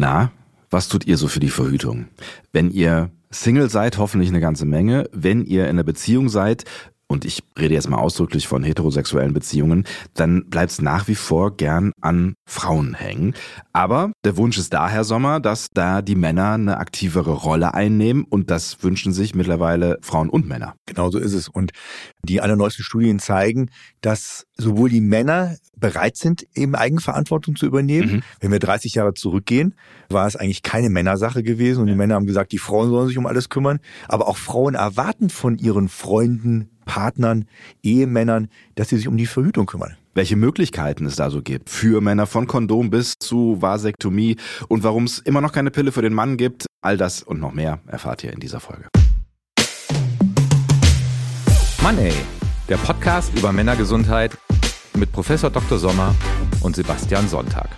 Na, was tut ihr so für die Verhütung? Wenn ihr Single seid, hoffentlich eine ganze Menge. Wenn ihr in einer Beziehung seid, und ich rede jetzt mal ausdrücklich von heterosexuellen Beziehungen, dann bleibt es nach wie vor gern an Frauen hängen. Aber der Wunsch ist da, Herr Sommer, dass da die Männer eine aktivere Rolle einnehmen und das wünschen sich mittlerweile Frauen und Männer. Genau so ist es. Und die allerneuesten Studien zeigen, dass sowohl die Männer bereit sind, eben Eigenverantwortung zu übernehmen. Mhm. Wenn wir 30 Jahre zurückgehen, war es eigentlich keine Männersache gewesen und die Männer haben gesagt, die Frauen sollen sich um alles kümmern. Aber auch Frauen erwarten von ihren Freunden, Partnern, Ehemännern, dass sie sich um die Verhütung kümmern. Welche Möglichkeiten es da so gibt für Männer von Kondom bis zu Vasektomie und warum es immer noch keine Pille für den Mann gibt, all das und noch mehr erfahrt ihr in dieser Folge. Money, der Podcast über Männergesundheit mit Professor Dr. Sommer und Sebastian Sonntag.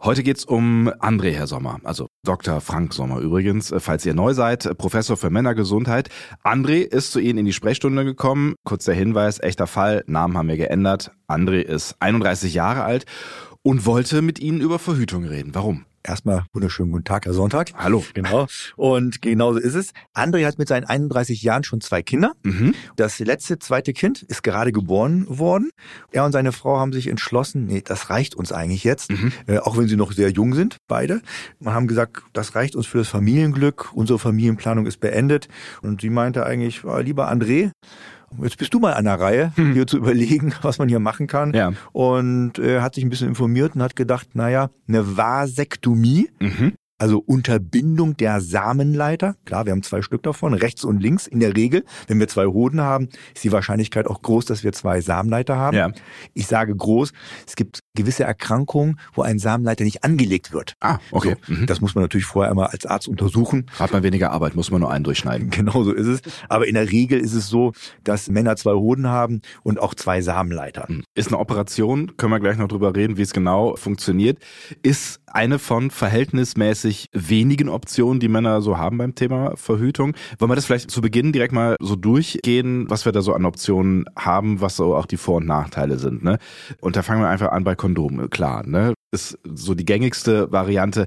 Heute geht's um André, Herr Sommer, also Dr. Frank Sommer übrigens, falls ihr neu seid, Professor für Männergesundheit. André ist zu Ihnen in die Sprechstunde gekommen. Kurz der Hinweis, echter Fall, Namen haben wir geändert. André ist 31 Jahre alt und wollte mit Ihnen über Verhütung reden. Warum? Erstmal wunderschönen guten Tag, Herr Sonntag. Hallo. Genau. Und genauso ist es. André hat mit seinen 31 Jahren schon zwei Kinder. Mhm. Das letzte, zweite Kind ist gerade geboren worden. Er und seine Frau haben sich entschlossen, nee, das reicht uns eigentlich jetzt, mhm. äh, auch wenn sie noch sehr jung sind, beide. Wir haben gesagt, das reicht uns für das Familienglück. Unsere Familienplanung ist beendet. Und sie meinte eigentlich, oh, lieber André, jetzt bist du mal an der Reihe, hm. hier zu überlegen, was man hier machen kann. Ja. Und äh, hat sich ein bisschen informiert und hat gedacht, naja, eine Vasektomie, mhm also Unterbindung der Samenleiter. Klar, wir haben zwei Stück davon, rechts und links in der Regel. Wenn wir zwei Hoden haben, ist die Wahrscheinlichkeit auch groß, dass wir zwei Samenleiter haben. Ja. Ich sage groß, es gibt gewisse Erkrankungen, wo ein Samenleiter nicht angelegt wird. Ah, okay. So, mhm. Das muss man natürlich vorher einmal als Arzt untersuchen. Hat man weniger Arbeit, muss man nur einen durchschneiden. Genau so ist es. Aber in der Regel ist es so, dass Männer zwei Hoden haben und auch zwei Samenleiter. Mhm. Ist eine Operation, können wir gleich noch drüber reden, wie es genau funktioniert. Ist eine von verhältnismäßig wenigen Optionen, die Männer so haben beim Thema Verhütung. Wollen wir das vielleicht zu Beginn direkt mal so durchgehen, was wir da so an Optionen haben, was so auch die Vor- und Nachteile sind. Ne? Und da fangen wir einfach an bei Kondomen. Klar, ne? ist so die gängigste Variante,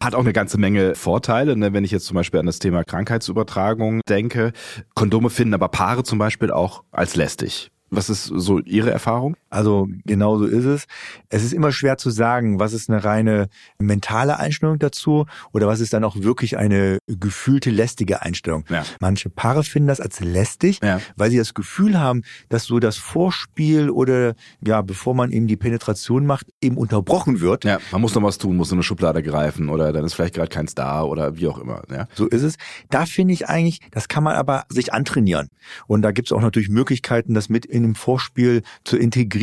hat auch eine ganze Menge Vorteile, ne? wenn ich jetzt zum Beispiel an das Thema Krankheitsübertragung denke. Kondome finden aber Paare zum Beispiel auch als lästig. Was ist so Ihre Erfahrung? Also genau so ist es. Es ist immer schwer zu sagen, was ist eine reine mentale Einstellung dazu oder was ist dann auch wirklich eine gefühlte lästige Einstellung. Ja. Manche Paare finden das als lästig, ja. weil sie das Gefühl haben, dass so das Vorspiel oder ja, bevor man eben die Penetration macht, eben unterbrochen wird. Ja, man muss noch was tun, muss in eine Schublade greifen oder dann ist vielleicht gerade keins da oder wie auch immer. Ja. So ist es. Da finde ich eigentlich, das kann man aber sich antrainieren. Und da gibt es auch natürlich Möglichkeiten, das mit in in dem Vorspiel zu integrieren.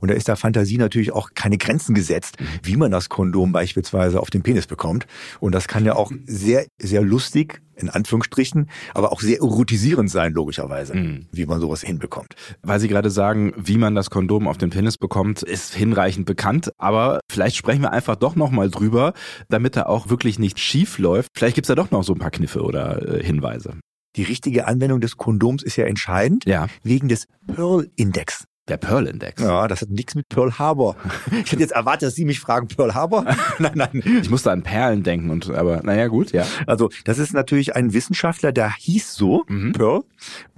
Und da ist der Fantasie natürlich auch keine Grenzen gesetzt, mhm. wie man das Kondom beispielsweise auf den Penis bekommt. Und das kann ja auch sehr, sehr lustig in Anführungsstrichen, aber auch sehr erotisierend sein, logischerweise, mhm. wie man sowas hinbekommt. Weil Sie gerade sagen, wie man das Kondom auf den Penis bekommt, ist hinreichend bekannt, aber vielleicht sprechen wir einfach doch nochmal drüber, damit da auch wirklich nicht schief läuft. Vielleicht gibt's da doch noch so ein paar Kniffe oder äh, Hinweise die richtige Anwendung des Kondoms ist ja entscheidend, ja. wegen des Pearl-Index. Der Pearl-Index. Ja, das hat nichts mit Pearl Harbor. Ich hätte jetzt erwartet, dass Sie mich fragen, Pearl Harbor? nein, nein. Ich musste an Perlen denken und, aber, naja, gut, ja. Also, das ist natürlich ein Wissenschaftler, der hieß so, mhm. Pearl.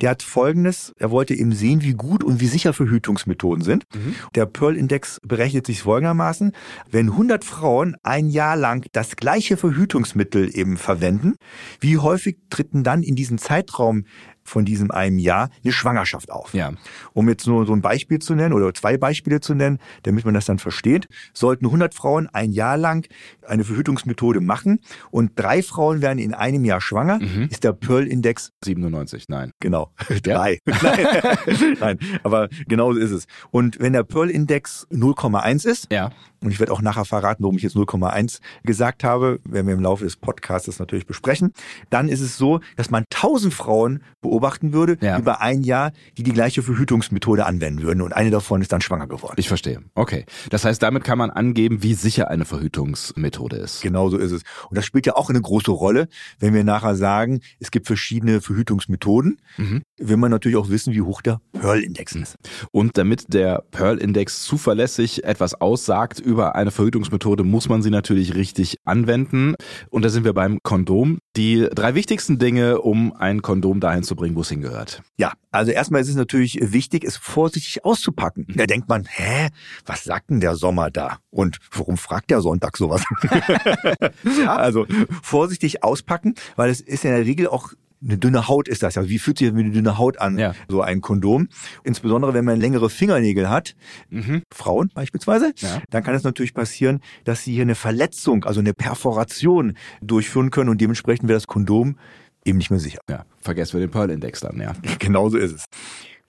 Der hat folgendes, er wollte eben sehen, wie gut und wie sicher Verhütungsmethoden sind. Mhm. Der Pearl-Index berechnet sich folgendermaßen. Wenn 100 Frauen ein Jahr lang das gleiche Verhütungsmittel eben verwenden, wie häufig treten dann in diesem Zeitraum von diesem einem Jahr eine Schwangerschaft auf. Ja. Um jetzt nur so ein Beispiel zu nennen oder zwei Beispiele zu nennen, damit man das dann versteht, sollten 100 Frauen ein Jahr lang eine Verhütungsmethode machen und drei Frauen werden in einem Jahr schwanger, mhm. ist der Pearl-Index 97, nein. Genau, drei. nein. nein, aber genau so ist es. Und wenn der Pearl-Index 0,1 ist, ja und ich werde auch nachher verraten, warum ich jetzt 0,1 gesagt habe, werden wir im Laufe des Podcasts natürlich besprechen, dann ist es so, dass man 1000 Frauen beobachten würde ja. über ein Jahr, die die gleiche Verhütungsmethode anwenden würden und eine davon ist dann schwanger geworden. Ich verstehe. Okay. Das heißt, damit kann man angeben, wie sicher eine Verhütungsmethode ist. Genau so ist es. Und das spielt ja auch eine große Rolle, wenn wir nachher sagen, es gibt verschiedene Verhütungsmethoden, mhm. will man natürlich auch wissen, wie hoch der Pearl-Index ist. Und damit der Pearl-Index zuverlässig etwas aussagt über eine Verhütungsmethode, muss man sie natürlich richtig anwenden. Und da sind wir beim Kondom. Die drei wichtigsten Dinge, um ein Kondom dahin zu bringen, wo es hingehört. Ja, also erstmal ist es natürlich wichtig, es vorsichtig auszupacken. Da denkt man, hä, was sagt denn der Sommer da? Und warum fragt der Sonntag sowas? ja. Also vorsichtig auspacken, weil es ist in der Regel auch eine dünne Haut ist das ja. Wie fühlt sich wie eine dünne Haut an, ja. so ein Kondom? Insbesondere wenn man längere Fingernägel hat, mhm. Frauen beispielsweise, ja. dann kann es natürlich passieren, dass sie hier eine Verletzung, also eine Perforation durchführen können und dementsprechend wäre das Kondom eben nicht mehr sicher. Ja, vergessen wir den Pearl-Index dann, ja. Genauso ist es.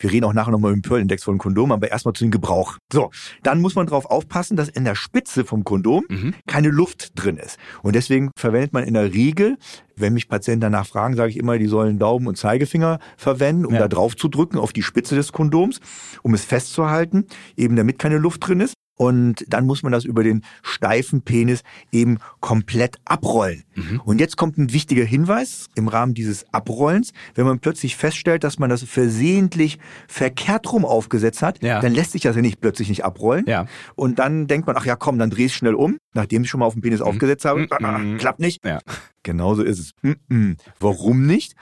Wir reden auch nachher nochmal im Pearl-Index von Kondom, aber erstmal zu dem Gebrauch. So, dann muss man darauf aufpassen, dass in der Spitze vom Kondom mhm. keine Luft drin ist. Und deswegen verwendet man in der Regel, wenn mich Patienten danach fragen, sage ich immer, die sollen Daumen und Zeigefinger verwenden, um ja. da drauf zu drücken auf die Spitze des Kondoms, um es festzuhalten, eben damit keine Luft drin ist und dann muss man das über den steifen Penis eben komplett abrollen. Mhm. Und jetzt kommt ein wichtiger Hinweis im Rahmen dieses Abrollens. Wenn man plötzlich feststellt, dass man das versehentlich verkehrt rum aufgesetzt hat, ja. dann lässt sich das ja nicht plötzlich nicht abrollen. Ja. Und dann denkt man, ach ja, komm, dann dreh schnell um, nachdem ich schon mal auf den Penis mhm. aufgesetzt habe. Mhm. Klappt nicht. Ja. Genauso ist es. Mhm. Warum nicht?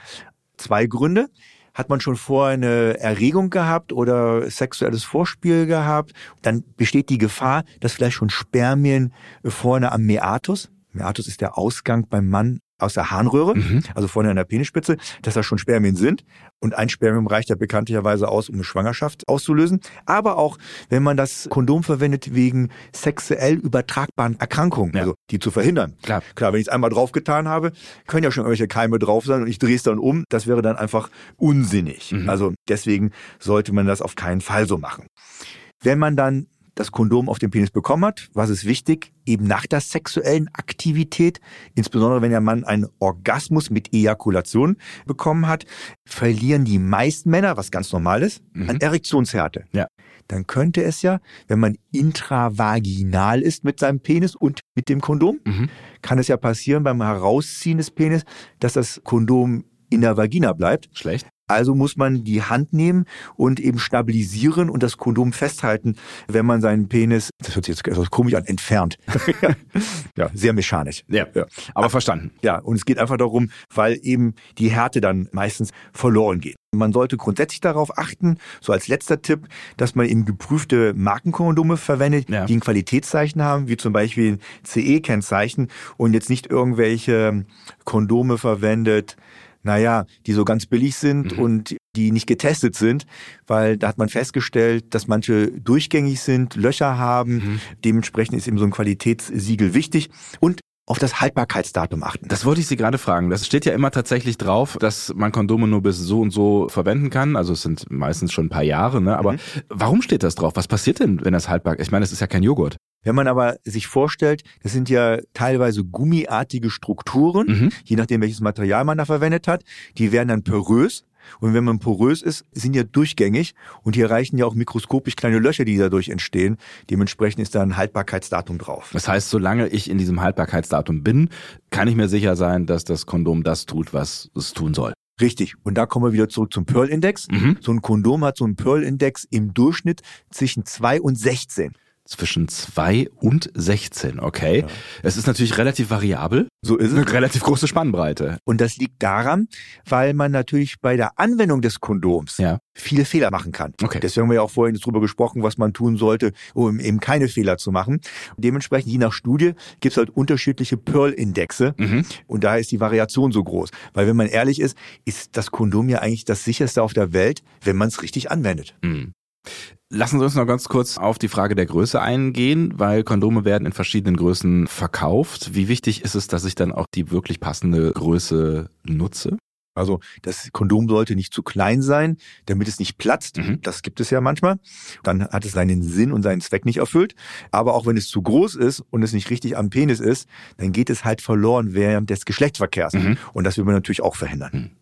Zwei Gründe. Hat man schon vorher eine Erregung gehabt oder sexuelles Vorspiel gehabt, dann besteht die Gefahr, dass vielleicht schon Spermien vorne am Meatus, Meatus ist der Ausgang beim Mann aus der Harnröhre, mhm. also vorne an der Penisspitze, dass da schon Spermien sind. Und ein Spermium reicht ja bekanntlicherweise aus, um eine Schwangerschaft auszulösen. Aber auch, wenn man das Kondom verwendet wegen sexuell übertragbaren Erkrankungen, ja. also die zu verhindern. Klar. Klar, wenn ich es einmal draufgetan habe, können ja schon irgendwelche Keime drauf sein und ich drehe es dann um. Das wäre dann einfach unsinnig. Mhm. Also deswegen sollte man das auf keinen Fall so machen. Wenn man dann das Kondom auf den Penis bekommen hat, was ist wichtig? Eben nach der sexuellen Aktivität, insbesondere wenn der Mann einen Orgasmus mit Ejakulation bekommen hat, verlieren die meisten Männer, was ganz normal ist, mhm. an Erektionshärte. Ja. Dann könnte es ja, wenn man intravaginal ist mit seinem Penis und mit dem Kondom, mhm. kann es ja passieren beim Herausziehen des Penis, dass das Kondom in der Vagina bleibt. Schlecht. Also muss man die Hand nehmen und eben stabilisieren und das Kondom festhalten, wenn man seinen Penis, das hört sich jetzt etwas komisch an, entfernt. ja, sehr mechanisch. Ja, ja. aber verstanden. Ja, und es geht einfach darum, weil eben die Härte dann meistens verloren geht. Man sollte grundsätzlich darauf achten, so als letzter Tipp, dass man eben geprüfte Markenkondome verwendet, ja. die ein Qualitätszeichen haben, wie zum Beispiel CE-Kennzeichen und jetzt nicht irgendwelche Kondome verwendet, naja, die so ganz billig sind mhm. und die nicht getestet sind, weil da hat man festgestellt, dass manche durchgängig sind, Löcher haben. Mhm. Dementsprechend ist eben so ein Qualitätssiegel wichtig. Und auf das Haltbarkeitsdatum achten. Das wollte ich Sie gerade fragen. Das steht ja immer tatsächlich drauf, dass man Kondome nur bis so und so verwenden kann. Also es sind meistens schon ein paar Jahre, ne? Aber mhm. warum steht das drauf? Was passiert denn, wenn das haltbar ist? Ich meine, es ist ja kein Joghurt. Wenn man aber sich vorstellt, das sind ja teilweise gummiartige Strukturen, mhm. je nachdem welches Material man da verwendet hat, die werden dann porös. Und wenn man porös ist, sind ja durchgängig und hier reichen ja auch mikroskopisch kleine Löcher, die dadurch entstehen. Dementsprechend ist da ein Haltbarkeitsdatum drauf. Das heißt, solange ich in diesem Haltbarkeitsdatum bin, kann ich mir sicher sein, dass das Kondom das tut, was es tun soll. Richtig. Und da kommen wir wieder zurück zum Pearl-Index. Mhm. So ein Kondom hat so einen Pearl-Index im Durchschnitt zwischen zwei und 16 zwischen 2 und 16, okay. Ja. Es ist natürlich relativ variabel. So ist es. Eine relativ große Spannbreite. Und das liegt daran, weil man natürlich bei der Anwendung des Kondoms ja. viele Fehler machen kann. Okay. Deswegen haben wir ja auch vorhin darüber gesprochen, was man tun sollte, um eben keine Fehler zu machen. Und dementsprechend, je nach Studie, gibt es halt unterschiedliche Pearl-Indexe. Mhm. Und daher ist die Variation so groß. Weil wenn man ehrlich ist, ist das Kondom ja eigentlich das sicherste auf der Welt, wenn man es richtig anwendet. Mhm. Lassen Sie uns noch ganz kurz auf die Frage der Größe eingehen, weil Kondome werden in verschiedenen Größen verkauft. Wie wichtig ist es, dass ich dann auch die wirklich passende Größe nutze? Also das Kondom sollte nicht zu klein sein, damit es nicht platzt. Mhm. Das gibt es ja manchmal. Dann hat es seinen Sinn und seinen Zweck nicht erfüllt. Aber auch wenn es zu groß ist und es nicht richtig am Penis ist, dann geht es halt verloren während des Geschlechtsverkehrs. Mhm. Und das will man natürlich auch verhindern. Mhm.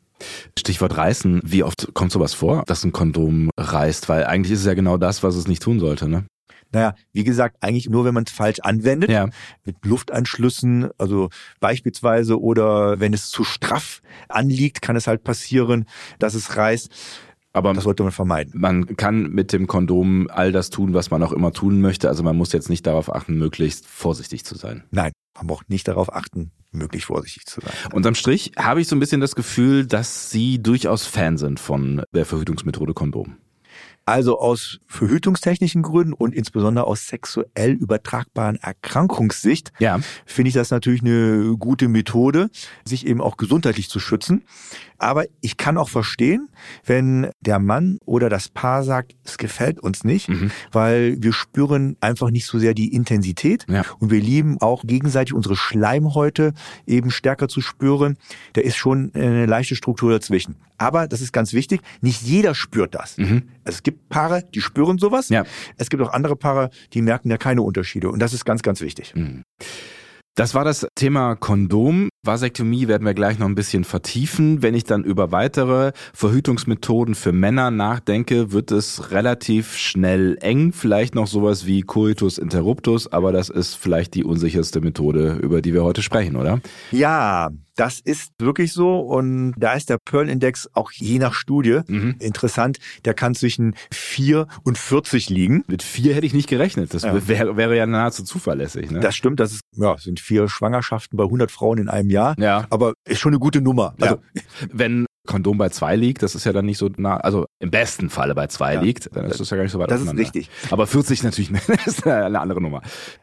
Stichwort reißen. Wie oft kommt sowas vor, dass ein Kondom reißt? Weil eigentlich ist es ja genau das, was es nicht tun sollte, ne? Naja, wie gesagt, eigentlich nur, wenn man es falsch anwendet, ja. mit Luftanschlüssen, also beispielsweise, oder wenn es zu straff anliegt, kann es halt passieren, dass es reißt. Aber das sollte man vermeiden. Man kann mit dem Kondom all das tun, was man auch immer tun möchte. Also man muss jetzt nicht darauf achten, möglichst vorsichtig zu sein. Nein, man braucht nicht darauf achten, möglichst vorsichtig zu sein. Unterm Strich habe ich so ein bisschen das Gefühl, dass Sie durchaus Fan sind von der Verhütungsmethode Kondom. Also aus verhütungstechnischen Gründen und insbesondere aus sexuell übertragbaren Erkrankungssicht ja. finde ich das natürlich eine gute Methode, sich eben auch gesundheitlich zu schützen. Aber ich kann auch verstehen, wenn der Mann oder das Paar sagt, es gefällt uns nicht, mhm. weil wir spüren einfach nicht so sehr die Intensität ja. und wir lieben auch gegenseitig unsere Schleimhäute eben stärker zu spüren. Da ist schon eine leichte Struktur dazwischen. Aber das ist ganz wichtig, nicht jeder spürt das. Mhm. Es gibt Paare, die spüren sowas. Ja. Es gibt auch andere Paare, die merken ja keine Unterschiede. Und das ist ganz, ganz wichtig. Mhm. Das war das Thema Kondom. Vasektomie werden wir gleich noch ein bisschen vertiefen. Wenn ich dann über weitere Verhütungsmethoden für Männer nachdenke, wird es relativ schnell eng. Vielleicht noch sowas wie Coitus interruptus, aber das ist vielleicht die unsicherste Methode, über die wir heute sprechen, oder? Ja, das ist wirklich so und da ist der Pearl-Index auch je nach Studie mhm. interessant. Der kann zwischen 4 und 40 liegen. Mit 4 hätte ich nicht gerechnet. Das ja. wäre, wäre ja nahezu zuverlässig. Ne? Das stimmt, das ist, ja, sind vier Schwangerschaften bei 100 Frauen in einem Jahr. Ja. Aber ist schon eine gute Nummer. Also, ja. Wenn Kondom bei zwei liegt, das ist ja dann nicht so nah, also im besten Falle bei zwei ja. liegt, dann ist das ja gar nicht so weit Das ist richtig. Aber 40 natürlich ist eine andere Nummer.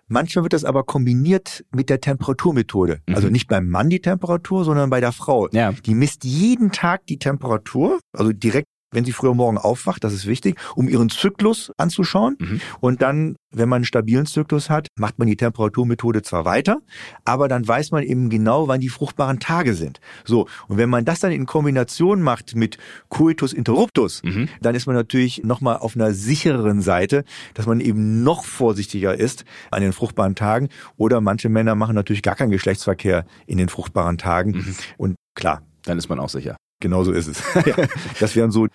Manchmal wird das aber kombiniert mit der Temperaturmethode. Mhm. Also nicht beim Mann die Temperatur, sondern bei der Frau. Ja. Die misst jeden Tag die Temperatur, also direkt wenn sie früher morgen aufwacht, das ist wichtig, um ihren Zyklus anzuschauen. Mhm. Und dann, wenn man einen stabilen Zyklus hat, macht man die Temperaturmethode zwar weiter, aber dann weiß man eben genau, wann die fruchtbaren Tage sind. So. Und wenn man das dann in Kombination macht mit Coitus interruptus, mhm. dann ist man natürlich nochmal auf einer sichereren Seite, dass man eben noch vorsichtiger ist an den fruchtbaren Tagen. Oder manche Männer machen natürlich gar keinen Geschlechtsverkehr in den fruchtbaren Tagen. Mhm. Und klar. Dann ist man auch sicher. Genau so ist es. ja, das wären so,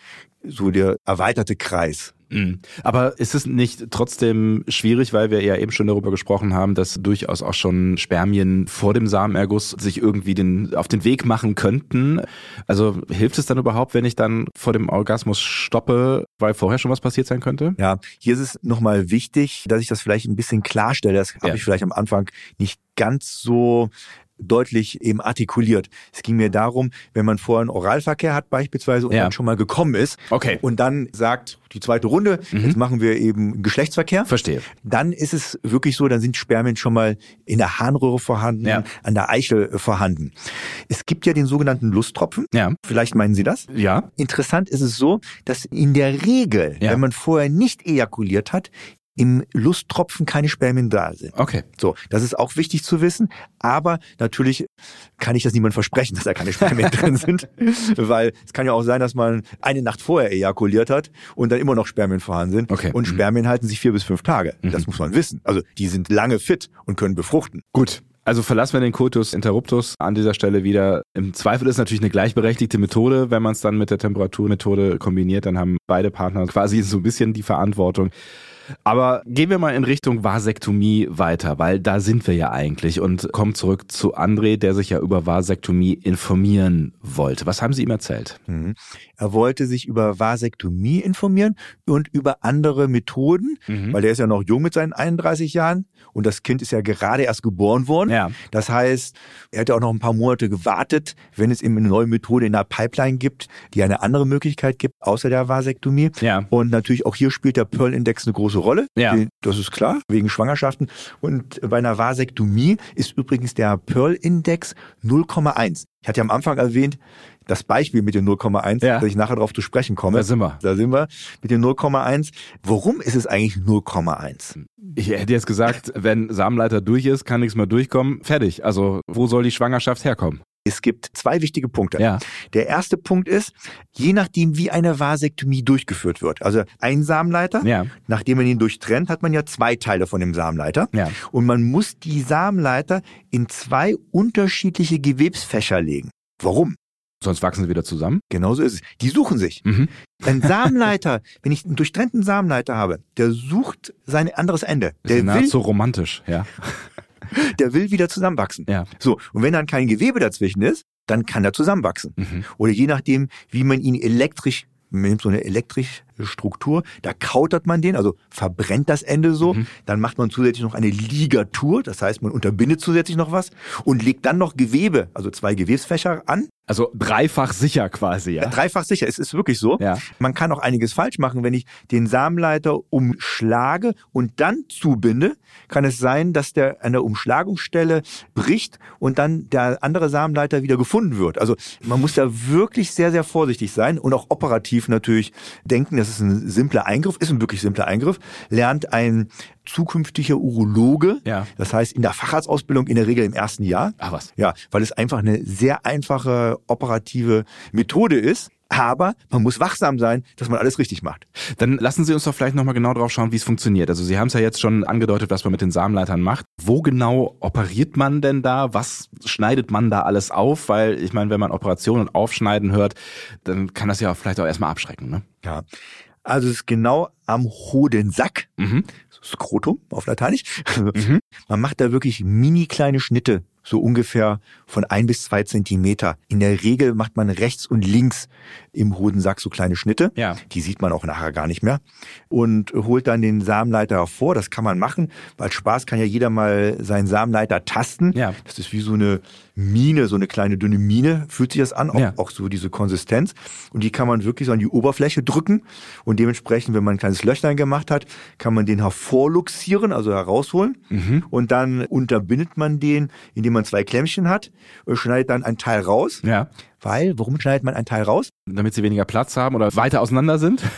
so der erweiterte Kreis. Mhm. Aber ist es nicht trotzdem schwierig, weil wir ja eben schon darüber gesprochen haben, dass durchaus auch schon Spermien vor dem Samenerguss sich irgendwie den, auf den Weg machen könnten? Also hilft es dann überhaupt, wenn ich dann vor dem Orgasmus stoppe, weil vorher schon was passiert sein könnte? Ja, hier ist es nochmal wichtig, dass ich das vielleicht ein bisschen klarstelle. Das habe ja. ich vielleicht am Anfang nicht ganz so deutlich eben artikuliert. Es ging mir darum, wenn man vorher einen Oralverkehr hat beispielsweise und ja. dann schon mal gekommen ist okay. und dann sagt, die zweite Runde, mhm. jetzt machen wir eben Geschlechtsverkehr. Verstehe. Dann ist es wirklich so, dann sind Spermien schon mal in der Harnröhre vorhanden, ja. an der Eichel vorhanden. Es gibt ja den sogenannten Lusttropfen. Ja. Vielleicht meinen Sie das? Ja. Interessant ist es so, dass in der Regel, ja. wenn man vorher nicht ejakuliert hat, im Lusttropfen keine Spermien da sind. Okay. So, das ist auch wichtig zu wissen. Aber natürlich kann ich das niemand versprechen, dass da keine Spermien drin sind, weil es kann ja auch sein, dass man eine Nacht vorher ejakuliert hat und dann immer noch Spermien vorhanden sind. Okay. Und mhm. Spermien halten sich vier bis fünf Tage. Mhm. Das muss man wissen. Also die sind lange fit und können befruchten. Gut. Also verlassen wir den Coitus interruptus an dieser Stelle wieder. Im Zweifel ist natürlich eine gleichberechtigte Methode. Wenn man es dann mit der Temperaturmethode kombiniert, dann haben beide Partner quasi so ein bisschen die Verantwortung. Aber gehen wir mal in Richtung Vasektomie weiter, weil da sind wir ja eigentlich und kommen zurück zu André, der sich ja über Vasektomie informieren wollte. Was haben Sie ihm erzählt? Mhm. Er wollte sich über Vasektomie informieren und über andere Methoden, mhm. weil der ist ja noch jung mit seinen 31 Jahren und das Kind ist ja gerade erst geboren worden. Ja. Das heißt, er hätte auch noch ein paar Monate gewartet, wenn es eben eine neue Methode in der Pipeline gibt, die eine andere Möglichkeit gibt, außer der Vasektomie. Ja. Und natürlich auch hier spielt der Pearl-Index eine große Rolle. Ja. Das ist klar, wegen Schwangerschaften. Und bei einer Vasektomie ist übrigens der Pearl-Index 0,1. Ich hatte ja am Anfang erwähnt, das Beispiel mit den 0,1, ja. dass ich nachher darauf zu sprechen komme. Da sind wir. Da sind wir mit den 0,1. Warum ist es eigentlich 0,1? Ich hätte jetzt gesagt, wenn Samenleiter durch ist, kann nichts mehr durchkommen. Fertig. Also wo soll die Schwangerschaft herkommen? Es gibt zwei wichtige Punkte. Ja. Der erste Punkt ist, je nachdem, wie eine Vasektomie durchgeführt wird. Also ein Samenleiter, Ja. nachdem man ihn durchtrennt, hat man ja zwei Teile von dem Samenleiter. Ja. Und man muss die Samenleiter in zwei unterschiedliche Gewebsfächer legen. Warum? Sonst wachsen sie wieder zusammen. Genauso ist es. Die suchen sich. Mhm. Ein Samenleiter, wenn ich einen durchtrennten Samenleiter habe, der sucht sein anderes Ende. Ist Der will, nahezu romantisch, ja. der will wieder zusammenwachsen. Ja. So, und wenn dann kein Gewebe dazwischen ist, dann kann er zusammenwachsen. Mhm. Oder je nachdem, wie man ihn elektrisch, man nimmt so eine elektrische Struktur, da kautert man den, also verbrennt das Ende so, Mhm. dann macht man zusätzlich noch eine Ligatur, das heißt, man unterbindet zusätzlich noch was und legt dann noch Gewebe, also zwei Gewebsfächer an. Also dreifach sicher quasi, ja. Dreifach sicher, es ist wirklich so. Ja. Man kann auch einiges falsch machen, wenn ich den Samenleiter umschlage und dann zubinde, kann es sein, dass der an der Umschlagungsstelle bricht und dann der andere Samenleiter wieder gefunden wird. Also man muss da wirklich sehr, sehr vorsichtig sein und auch operativ natürlich denken, das ist ein simpler Eingriff, ist ein wirklich simpler Eingriff, lernt ein zukünftiger Urologe, Ja. das heißt in der Facharztausbildung in der Regel im ersten Jahr, Ach was. ja, weil es einfach eine sehr einfache operative Methode ist. Aber man muss wachsam sein, dass man alles richtig macht. Dann lassen Sie uns doch vielleicht nochmal genau drauf schauen, wie es funktioniert. Also Sie haben es ja jetzt schon angedeutet, was man mit den Samenleitern macht. Wo genau operiert man denn da? Was schneidet man da alles auf? Weil ich meine, wenn man Operationen und Aufschneiden hört, dann kann das ja vielleicht auch erstmal abschrecken. Ne? Ja. Also es ist genau am Hodensack, Mhm. Skrotum auf Lateinisch. Mhm. Man macht da wirklich mini kleine Schnitte, so ungefähr von ein bis zwei Zentimeter. In der Regel macht man rechts und links im Hodensack so kleine Schnitte. Ja. Die sieht man auch nachher gar nicht mehr. Und holt dann den Samenleiter hervor. Das kann man machen, weil Spaß kann ja jeder mal seinen Samenleiter tasten. Ja. Das ist wie so eine Mine, so eine kleine dünne Mine, fühlt sich das an, auch, Ja. auch so diese Konsistenz. Und die kann man wirklich so an die Oberfläche drücken. Und dementsprechend, wenn man ein kleines Löchlein gemacht hat, kann man den hervorluxieren, also herausholen. Mhm. Und dann unterbindet man den, indem man zwei Klemmchen hat, schneidet dann ein Teil raus. Ja. Weil, warum schneidet man ein Teil raus? Damit sie weniger Platz haben oder weiter auseinander sind.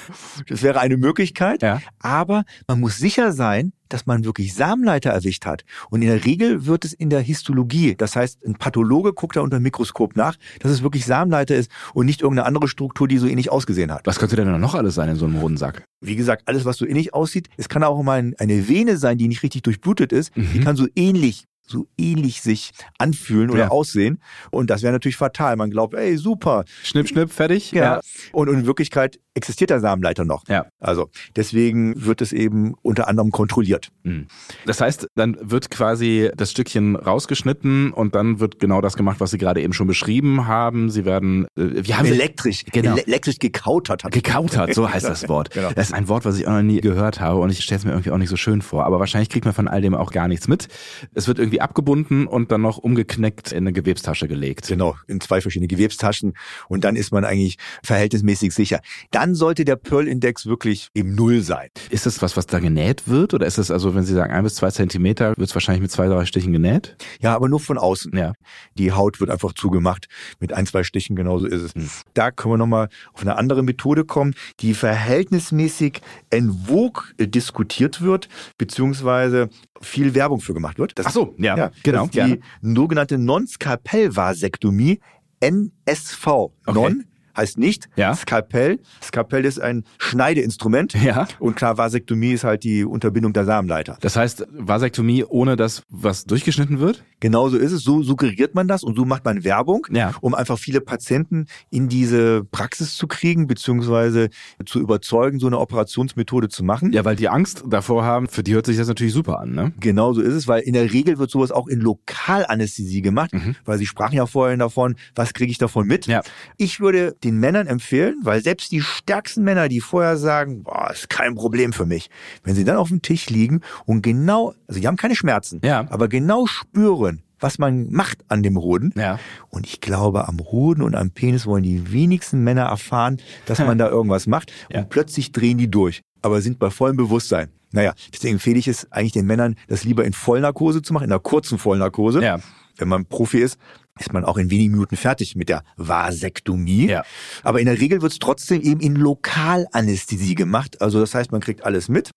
Das wäre eine Möglichkeit. Ja. Aber man muss sicher sein, dass man wirklich Samenleiter erwischt hat. Und in der Regel wird es in der Histologie, das heißt, ein Pathologe guckt da unter dem Mikroskop nach, dass es wirklich Samenleiter ist und nicht irgendeine andere Struktur, die so ähnlich ausgesehen hat. Was könnte denn noch alles sein in so einem Hodensack? Wie gesagt, alles, was so ähnlich aussieht, es kann auch mal ein- eine Vene sein, die nicht richtig durchblutet ist, die Mhm. kann so ähnlich so ähnlich sich anfühlen oder Ja. aussehen. Und das wäre natürlich fatal. Man glaubt, ey, super. Schnipp, schnipp, fertig? Ja. Und, und in Wirklichkeit existiert der Samenleiter noch. Ja. Also deswegen wird es eben unter anderem kontrolliert. Mhm. Das heißt, dann wird quasi das Stückchen rausgeschnitten und dann wird genau das gemacht, was Sie gerade eben schon beschrieben haben. Sie werden, äh, wie haben Sie elektrisch, Genau. ele elektrisch gekautert hat. gekautert, so heißt das Wort. Genau. Das ist ein Wort, was ich auch noch nie gehört habe und ich stelle es mir irgendwie auch nicht so schön vor. Aber wahrscheinlich kriegt man von all dem auch gar nichts mit. Es wird irgendwie abgebunden und dann noch umgeknickt in eine Gewebstasche gelegt. Genau, in zwei verschiedene Gewebstaschen und dann ist man eigentlich verhältnismäßig sicher. Dann sollte der Pearl-Index wirklich im Null sein. Ist das was, was da genäht wird? Oder ist es also, wenn Sie sagen ein bis zwei Zentimeter, wird es wahrscheinlich mit zwei, drei Stichen genäht? Ja, aber nur von außen. Ja. Die Haut wird einfach zugemacht mit ein, zwei Stichen, genauso ist es. Hm. Da können wir nochmal auf eine andere Methode kommen, die verhältnismäßig en vogue diskutiert wird, beziehungsweise viel Werbung für gemacht wird. Das Ach so, ja, genau, Das ist die sogenannte Non-Skalpell-Vasektomie, NSV. Non heißt nicht Ja. Skalpell. Skalpell ist ein Schneideinstrument. Ja. Und klar, Vasektomie ist halt die Unterbindung der Samenleiter. Das heißt, Vasektomie ohne dass was durchgeschnitten wird? Genauso ist es, so suggeriert man das und so macht man Werbung, Ja. um einfach viele Patienten in diese Praxis zu kriegen, beziehungsweise zu überzeugen, so eine Operationsmethode zu machen. Ja, weil die Angst davor haben, für die hört sich das natürlich super an, ne? Genauso ist es, weil in der Regel wird sowas auch in Lokalanästhesie gemacht, Mhm. weil Sie sprachen ja vorhin davon, was kriege ich davon mit? Ja. Ich würde den Männern empfehlen, weil selbst die stärksten Männer, die vorher sagen, boah, ist kein Problem für mich, wenn sie dann auf dem Tisch liegen und genau, also die haben keine Schmerzen, Ja. aber genau spüren, was man macht an dem Hoden. Ja. Und ich glaube, am Hoden und am Penis wollen die wenigsten Männer erfahren, dass man da irgendwas macht. Ja. Und plötzlich drehen die durch, aber sind bei vollem Bewusstsein. Naja, deswegen empfehle ich es eigentlich den Männern, das lieber in Vollnarkose zu machen, in einer kurzen Vollnarkose. Ja. Wenn man Profi ist, ist man auch in wenigen Minuten fertig mit der Vasektomie. Ja. Aber in der Regel wird es trotzdem eben in Lokalanästhesie gemacht. Also das heißt, man kriegt alles mit.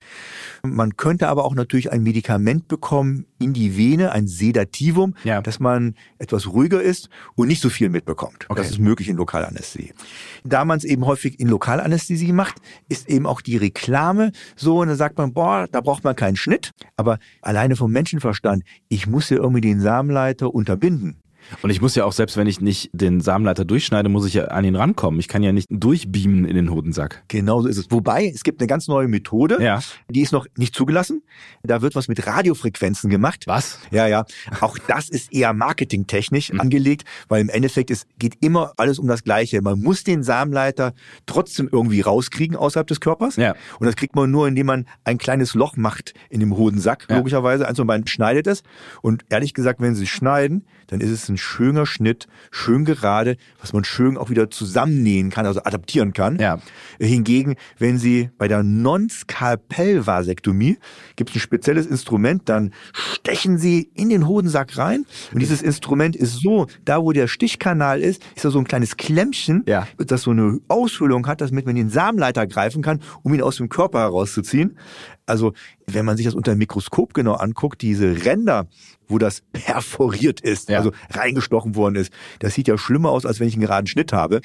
Man könnte aber auch natürlich ein Medikament bekommen in die Vene, ein Sedativum, Ja. dass man etwas ruhiger ist und nicht so viel mitbekommt. Okay. Das ist möglich in Lokalanästhesie. Da man es eben häufig in Lokalanästhesie macht, ist eben auch die Reklame so, und dann sagt man, boah, da braucht man keinen Schnitt. Aber alleine vom Menschenverstand, ich muss ja irgendwie den Samenleiter unterbinden. Und ich muss ja auch, selbst wenn ich nicht den Samenleiter durchschneide, muss ich ja an ihn rankommen. Ich kann ja nicht durchbeamen in den Hodensack. Genau so ist es. Wobei, es gibt eine ganz neue Methode, Ja. die ist noch nicht zugelassen. Da wird was mit Radiofrequenzen gemacht. Was? Ja, ja. Auch das ist eher marketingtechnisch angelegt, weil im Endeffekt es geht immer alles um das Gleiche. Man muss den Samenleiter trotzdem irgendwie rauskriegen außerhalb des Körpers. Ja. Und das kriegt man nur, indem man ein kleines Loch macht in dem Hodensack, Ja. logischerweise. Eins und beiden schneidet es. Und ehrlich gesagt, wenn Sie schneiden, dann ist es ein schöner Schnitt, schön gerade, was man schön auch wieder zusammennähen kann, also adaptieren kann. Ja. Hingegen, wenn Sie bei der Non-Skalpell-Vasektomie gibt es ein spezielles Instrument, dann stechen Sie in den Hodensack rein und dieses Instrument ist so, da wo der Stichkanal ist, ist da so ein kleines Klemmchen, Ja. das so eine Aushöhlung hat, damit man den Samenleiter greifen kann, um ihn aus dem Körper herauszuziehen. Also, wenn man sich das unter dem Mikroskop genau anguckt, diese Ränder, wo das perforiert ist, Ja. also reingestochen worden ist, das sieht ja schlimmer aus, als wenn ich einen geraden Schnitt habe.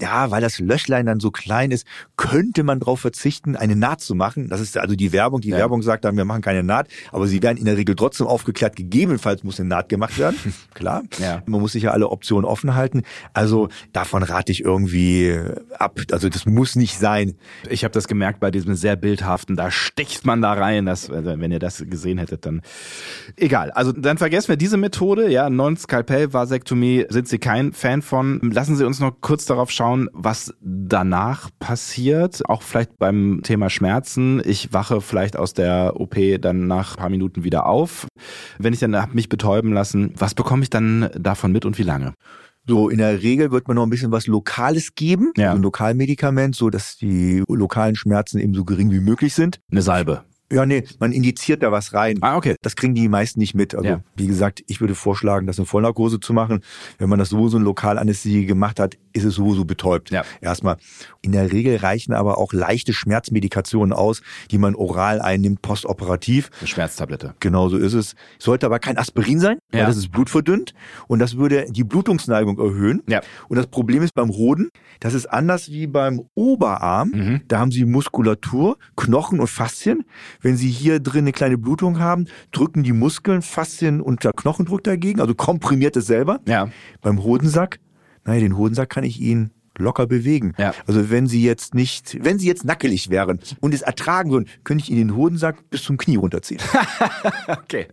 Ja, weil das Löchlein dann so klein ist, könnte man darauf verzichten, eine Naht zu machen. Das ist also die Werbung. Die Ja. Werbung sagt dann, wir machen keine Naht, aber sie werden in der Regel trotzdem aufgeklärt. Gegebenenfalls muss eine Naht gemacht werden. Klar. Ja. Man muss sich ja alle Optionen offen halten. Also davon rate ich irgendwie ab. Also das muss nicht sein. Ich habe das gemerkt bei diesem sehr bildhaften, da sticht man da rein. Das, also wenn ihr das gesehen hättet, dann egal. Also dann vergessen wir diese Methode, ja, Non-Skalpell-Vasektomie sind Sie kein Fan von. Lassen Sie uns noch kurz darauf schauen, was danach passiert. Auch vielleicht beim Thema Schmerzen. Ich wache vielleicht aus der OP dann nach ein paar Minuten wieder auf. Wenn ich dann hab mich betäuben lassen, was bekomme ich dann davon mit und wie lange? So, in der Regel wird man noch ein bisschen was Lokales geben, Ja. so ein Lokalmedikament, so dass die lokalen Schmerzen eben so gering wie möglich sind. Eine Salbe. Ja, nee, man injiziert da was rein. Ah, okay. Das kriegen die meisten nicht mit. Also, Ja. wie gesagt, ich würde vorschlagen, das in Vollnarkose zu machen. Wenn man das sowieso in Lokalanästhesie gemacht hat, ist es sowieso betäubt. Ja. Erstmal. In der Regel reichen aber auch leichte Schmerzmedikationen aus, die man oral einnimmt, postoperativ. Eine Schmerztablette. Genau so ist es. Sollte aber kein Aspirin sein, weil Ja. das ist blutverdünnt und das würde die Blutungsneigung erhöhen. Ja. Und das Problem ist beim Hoden, das ist anders wie beim Oberarm. Mhm. Da haben Sie Muskulatur, Knochen und Faszien. Wenn Sie hier drin eine kleine Blutung haben, drücken die Muskeln, Faszien und der Knochendruck dagegen, also komprimiert es selber. Ja. Beim Hodensack, naja, den Hodensack kann ich Ihnen locker bewegen. Ja. Also wenn Sie jetzt nicht, wenn Sie jetzt nackelig wären und es ertragen würden, könnte ich Ihnen den Hodensack bis zum Knie runterziehen. Okay.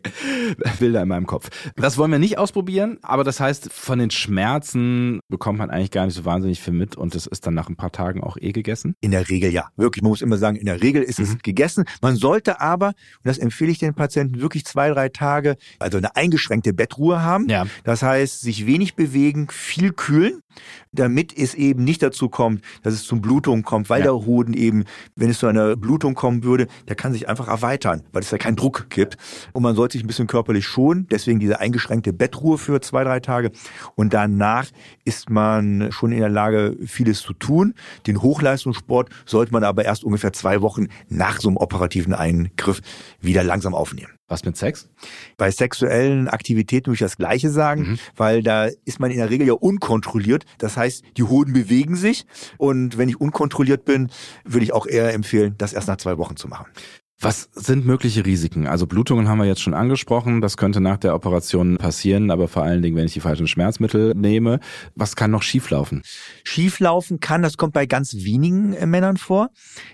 Bilder in meinem Kopf. Das wollen wir nicht ausprobieren, aber das heißt, von den Schmerzen bekommt man eigentlich gar nicht so wahnsinnig viel mit und es ist dann nach ein paar Tagen auch eh gegessen. In der Regel ja. Wirklich, man muss immer sagen, in der Regel ist es gegessen. Man sollte aber, und das empfehle ich den Patienten, wirklich zwei, drei Tage, also eine eingeschränkte Bettruhe haben. Ja. Das heißt, sich wenig bewegen, viel kühlen, damit es eben nicht dazu kommt, dass es zum Blutungen kommt, weil Ja. der Hoden eben, wenn es zu einer Blutung kommen würde, der kann sich einfach erweitern, weil es ja keinen Druck gibt. Und man sollte sich ein bisschen körperlich schonen, deswegen diese eingeschränkte Bettruhe für zwei, drei Tage. Und danach ist man schon in der Lage, vieles zu tun. Den Hochleistungssport sollte man aber erst ungefähr zwei Wochen nach so einem operativen Eingriff wieder langsam aufnehmen. Was mit Sex? Bei sexuellen Aktivitäten würde ich das Gleiche sagen, weil da ist man in der Regel ja unkontrolliert. Das heißt, die Hoden bewegen sich und wenn ich unkontrolliert bin, würde ich auch eher empfehlen, das erst nach zwei Wochen zu machen. Was sind mögliche Risiken? Also Blutungen haben wir jetzt schon angesprochen. Das könnte nach der Operation passieren, aber vor allen Dingen, wenn ich die falschen Schmerzmittel nehme. Was kann noch schieflaufen? Schieflaufen kann, das kommt bei ganz wenigen äh, Männern vor,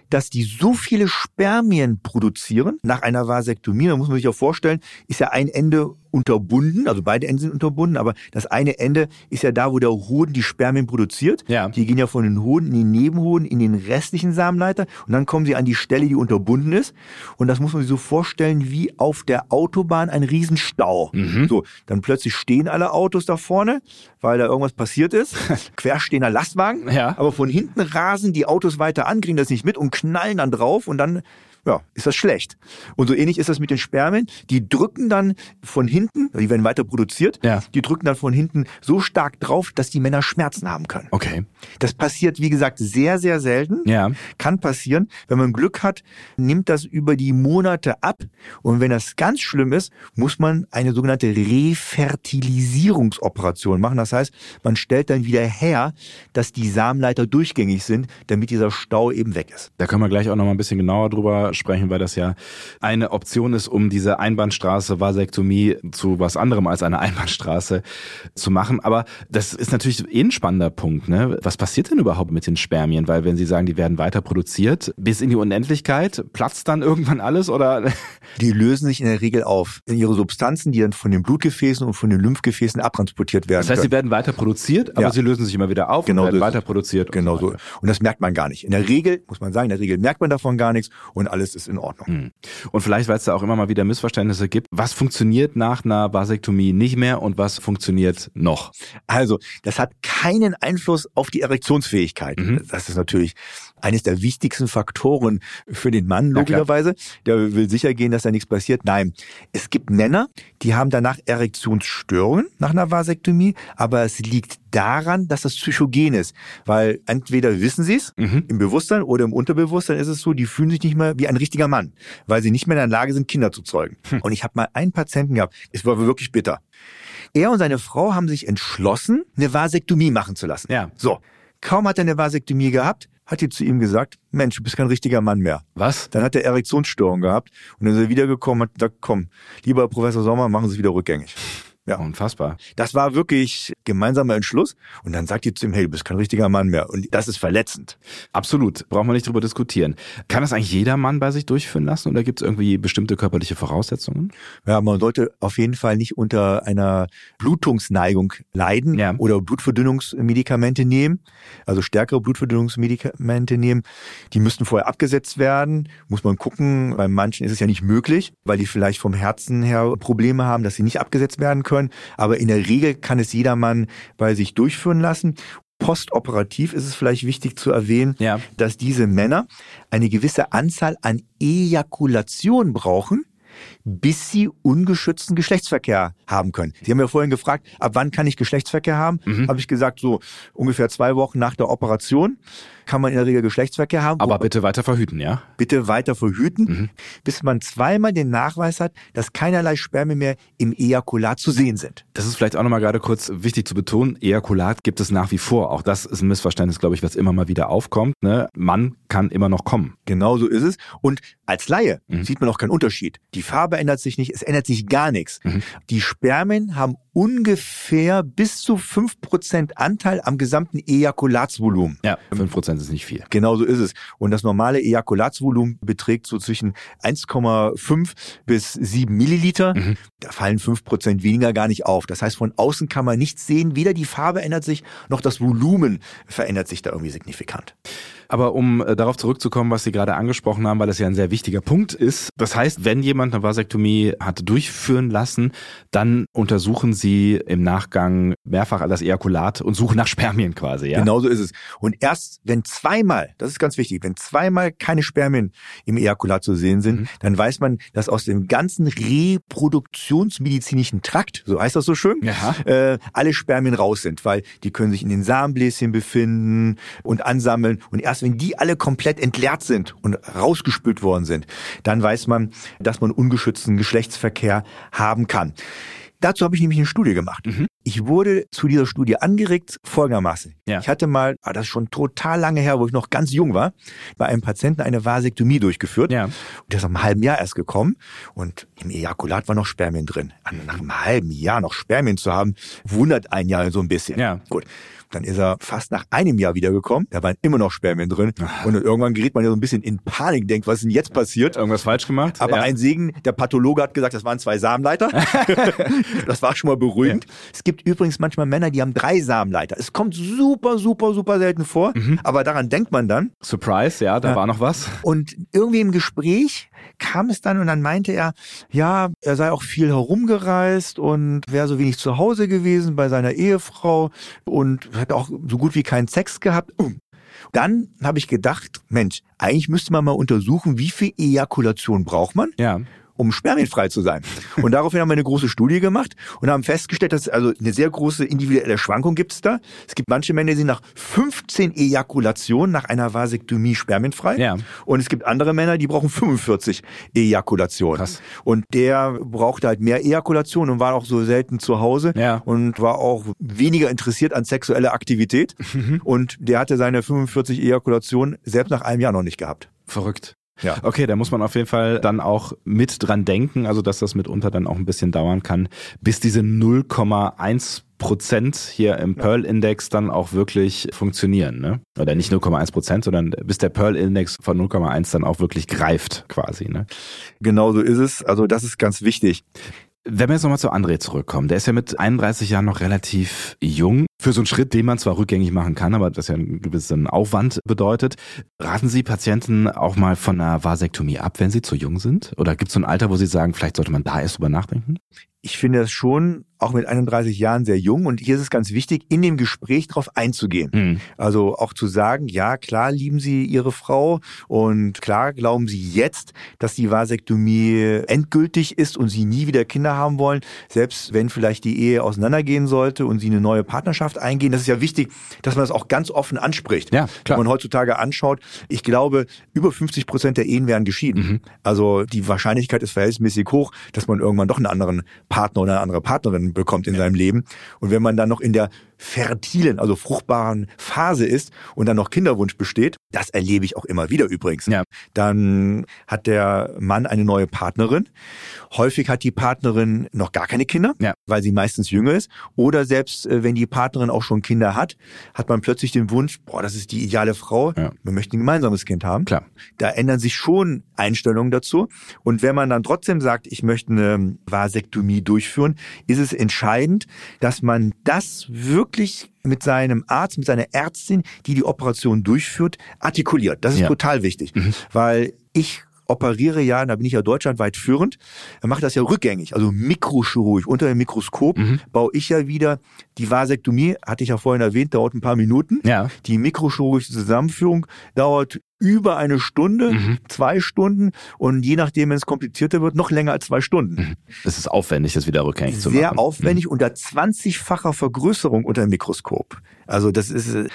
dass die so viele Spermien produzieren nach einer Vasektomie. Da muss man sich auch vorstellen, ist ja ein Ende unterbunden, also beide Enden sind unterbunden, aber das eine Ende ist ja da, wo der Hoden die Spermien produziert. Ja. Die gehen ja von den Hoden in den Nebenhoden, in den restlichen Samenleiter und dann kommen sie an die Stelle, die unterbunden ist. Und das muss man sich so vorstellen wie auf der Autobahn ein Riesenstau. So, dann plötzlich stehen alle Autos da vorne, weil da irgendwas passiert ist. Querstehender Lastwagen. Ja. Aber von hinten rasen die Autos weiter an, kriegen das nicht mit und knallen dann drauf und dann ja, ist das schlecht. Und so ähnlich ist das mit den Spermien. Die drücken dann von hinten, die werden weiter produziert, ja. die drücken dann von hinten so stark drauf, dass die Männer Schmerzen haben können. Okay. Das passiert, wie gesagt, sehr, sehr selten. Ja. Kann passieren. Wenn man Glück hat, nimmt das über die Monate ab. Und wenn das ganz schlimm ist, muss man eine sogenannte Refertilisierungsoperation machen. Das heißt, man stellt dann wieder her, dass die Samenleiter durchgängig sind, damit dieser Stau eben weg ist. Da können wir gleich auch noch mal ein bisschen genauer drüber sprechen, weil das ja eine Option ist, um diese Einbahnstraße Vasektomie zu was anderem als eine Einbahnstraße zu machen. Aber das ist natürlich eh ein spannender Punkt. Ne? Was passiert denn überhaupt mit den Spermien? Weil wenn Sie sagen, die werden weiter produziert bis in die Unendlichkeit, platzt dann irgendwann alles oder? Die lösen sich in der Regel auf in ihre Substanzen, die dann von den Blutgefäßen und von den Lymphgefäßen abtransportiert werden. Das heißt, können. sie werden weiter produziert, aber Ja. sie lösen sich immer wieder auf Genau und werden weiter produziert. Genau und so. Und das merkt man gar nicht. In der Regel, muss man sagen, in der Regel merkt man davon gar nichts und alles ist in Ordnung. Hm. Und vielleicht, weil es da auch immer mal wieder Missverständnisse gibt, was funktioniert nach einer Vasektomie nicht mehr und was funktioniert noch? Also, das hat keinen Einfluss auf die Erektionsfähigkeit. Mhm. Das ist natürlich eines der wichtigsten Faktoren für den Mann, logischerweise. Der will sicher gehen, dass da nichts passiert. Nein, es gibt Männer, die haben danach Erektionsstörungen nach einer Vasektomie, aber es liegt daran, dass das psychogen ist. Weil entweder wissen sie es Mhm. im Bewusstsein oder im Unterbewusstsein ist es so, die fühlen sich nicht mehr wie ein richtiger Mann, weil sie nicht mehr in der Lage sind, Kinder zu zeugen. Hm. Und ich habe mal einen Patienten gehabt, es war wirklich bitter. Er und seine Frau haben sich entschlossen, eine Vasektomie machen zu lassen. Ja. So, kaum hat er eine Vasektomie gehabt, hat die zu ihm gesagt, Mensch, du bist kein richtiger Mann mehr. Was? Dann hat er Erektionsstörung gehabt und dann ist er wiedergekommen und hat gesagt, komm, lieber Professor Sommer, machen Sie es wieder rückgängig. Ja. Unfassbar. Das war wirklich gemeinsamer Entschluss und dann sagt die zu ihm, hey, du bist kein richtiger Mann mehr und das ist verletzend. Absolut. Brauchen wir nicht drüber diskutieren. Kann das eigentlich jeder Mann bei sich durchführen lassen oder gibt es irgendwie bestimmte körperliche Voraussetzungen? Ja, man sollte auf jeden Fall nicht unter einer Blutungsneigung leiden Ja. oder Blutverdünnungsmedikamente nehmen, also stärkere Blutverdünnungsmedikamente nehmen. Die müssten vorher abgesetzt werden, muss man gucken. Bei manchen ist es ja nicht möglich, weil die vielleicht vom Herzen her Probleme haben, dass sie nicht abgesetzt werden können. Aber in der Regel kann es jedermann bei sich durchführen lassen. Postoperativ ist es vielleicht wichtig zu erwähnen, Ja. dass diese Männer eine gewisse Anzahl an Ejakulation brauchen, bis sie ungeschützten Geschlechtsverkehr haben können. Sie haben ja vorhin gefragt, ab wann kann ich Geschlechtsverkehr haben? Mhm. Habe ich gesagt, so ungefähr zwei Wochen nach der Operation kann man in der Regel Geschlechtsverkehr haben. Aber bitte weiter verhüten, ja? bitte weiter verhüten, Mhm. bis man zweimal den Nachweis hat, dass keinerlei Spermien mehr im Ejakulat zu sehen sind. Das ist vielleicht auch nochmal gerade kurz wichtig zu betonen. Ejakulat gibt es nach wie vor. Auch das ist ein Missverständnis, glaube ich, was immer mal wieder aufkommt. Ne? Mann kann immer noch kommen. Genau so ist es. Und als Laie Mhm. sieht man auch keinen Unterschied. Die Farbe ändert sich nicht, es ändert sich gar nichts. Mhm. Die Spermien haben ungefähr bis zu 5% Anteil am gesamten Ejakulatsvolumen. Ja, 5% ist nicht viel. Genau so ist es. Und das normale Ejakulatsvolumen beträgt so zwischen 1,5 bis 7 Milliliter. Mhm. Da fallen 5% weniger gar nicht auf. Das heißt, von außen kann man nichts sehen. Weder die Farbe ändert sich, noch das Volumen verändert sich da irgendwie signifikant. Aber um äh, darauf zurückzukommen, was Sie gerade angesprochen haben, weil das ja ein sehr wichtiger Punkt ist. Das heißt, wenn jemand eine Vasektomie hat durchführen lassen, dann untersuchen Sie im Nachgang mehrfach das Ejakulat und suchen nach Spermien quasi, ja? Genau so ist es. Und erst wenn zweimal, das ist ganz wichtig, wenn zweimal keine Spermien im Ejakulat zu sehen sind, Mhm. dann weiß man, dass aus dem ganzen reproduktionsmedizinischen Trakt, so heißt das so schön, äh, alle Spermien raus sind, weil die können sich in den Samenbläschen befinden und ansammeln. Und erst wenn die alle komplett entleert sind und rausgespült worden sind, dann weiß man, dass man ungeschützten Geschlechtsverkehr haben kann. Dazu habe ich nämlich eine Studie gemacht. Mhm. Ich wurde zu dieser Studie angeregt folgendermaßen. Ja. Ich hatte mal, ah, das ist schon total lange her, wo ich noch ganz jung war, bei einem Patienten eine Vasektomie durchgeführt. Ja. Und der ist nach einem halben Jahr erst gekommen und im Ejakulat war noch Spermien drin. Nach einem halben Jahr noch Spermien zu haben, wundert einen ja so ein bisschen. Ja. Gut. Dann ist er fast nach einem Jahr wiedergekommen. Da waren immer noch Spermien drin. Und irgendwann gerät man ja so ein bisschen in Panik, denkt, was ist denn jetzt passiert? Irgendwas falsch gemacht? Aber ja. ein Segen, der Pathologe hat gesagt, das waren zwei Samenleiter. das war schon mal beruhigend. Es gibt übrigens manchmal Männer, die haben drei Samenleiter. Es kommt super, super, super selten vor, aber daran denkt man dann. Surprise, ja, da Ja. war noch was. Und irgendwie im Gespräch kam es dann und dann meinte er, ja, er sei auch viel herumgereist und wäre so wenig zu Hause gewesen bei seiner Ehefrau und hat auch so gut wie keinen Sex gehabt. Dann habe ich gedacht, Mensch, eigentlich müsste man mal untersuchen, wie viel Ejakulation braucht man? Ja um spermienfrei zu sein. Und daraufhin haben wir eine große Studie gemacht und haben festgestellt, dass also eine sehr große individuelle Schwankung gibt es da. Es gibt manche Männer, die sind nach 15 Ejakulationen nach einer Vasektomie spermienfrei. Ja. Und es gibt andere Männer, die brauchen 45 Ejakulationen. Krass. Und der brauchte halt mehr Ejakulation und war auch so selten zu Hause ja. und war auch weniger interessiert an sexueller Aktivität. Mhm. Und der hatte seine 45 Ejakulationen selbst nach einem Jahr noch nicht gehabt. Verrückt. Ja. Okay, da muss man auf jeden Fall dann auch mit dran denken, also dass das mitunter dann auch ein bisschen dauern kann, bis diese 0,1 Prozent hier im Pearl-Index dann auch wirklich funktionieren, ne? Oder nicht 0,1 Prozent, sondern bis der Pearl-Index von 0,1 dann auch wirklich greift, quasi, ne? Genau so ist es. Also das ist ganz wichtig. Wenn wir jetzt nochmal zu André zurückkommen, der ist ja mit 31 Jahren noch relativ jung. Für so einen Schritt, den man zwar rückgängig machen kann, aber das ja einen gewissen Aufwand bedeutet. Raten Sie Patienten auch mal von einer Vasektomie ab, wenn sie zu jung sind? Oder gibt es so ein Alter, wo Sie sagen, vielleicht sollte man da erst drüber nachdenken? Ich finde das schon auch mit 31 Jahren sehr jung und hier ist es ganz wichtig, in dem Gespräch darauf einzugehen. Mhm. Also auch zu sagen, ja, klar lieben Sie Ihre Frau und klar glauben Sie jetzt, dass die Vasektomie endgültig ist und Sie nie wieder Kinder haben wollen, selbst wenn vielleicht die Ehe auseinandergehen sollte und Sie eine neue Partnerschaft eingehen. Das ist ja wichtig, dass man das auch ganz offen anspricht. Ja, klar. Wenn man heutzutage anschaut, ich glaube, über 50 Prozent der Ehen werden geschieden. Mhm. Also die Wahrscheinlichkeit ist verhältnismäßig hoch, dass man irgendwann doch einen anderen Partner oder eine andere Partnerin bekommt in ja. seinem Leben. Und wenn man dann noch in der fertilen, also fruchtbaren Phase ist und dann noch Kinderwunsch besteht, das erlebe ich auch immer wieder übrigens. Ja. Dann hat der Mann eine neue Partnerin. Häufig hat die Partnerin noch gar keine Kinder, ja. weil sie meistens jünger ist. Oder selbst äh, wenn die Partnerin auch schon Kinder hat, hat man plötzlich den Wunsch, boah, das ist die ideale Frau, ja. wir möchten ein gemeinsames Kind haben. Klar. Da ändern sich schon Einstellungen dazu. Und wenn man dann trotzdem sagt, ich möchte eine Vasektomie durchführen, ist es entscheidend, dass man das wirklich mit seinem Arzt, mit seiner Ärztin, die die Operation durchführt, artikuliert. Das ist ja. total wichtig, mhm. weil ich operiere ja, da bin ich ja deutschlandweit führend, mache das ja rückgängig, also mikrochirurgisch. Unter dem Mikroskop mhm. baue ich ja wieder die Vasektomie, hatte ich ja vorhin erwähnt, dauert ein paar Minuten. Ja. Die mikrochirurgische Zusammenführung dauert über eine Stunde, Mhm. zwei Stunden und je nachdem, wenn es komplizierter wird, noch länger als zwei Stunden. Mhm. Es ist aufwendig, das wieder rückgängig zu machen. Sehr aufwendig unter 20-facher Vergrößerung unter dem Mikroskop. Also das ist, äh,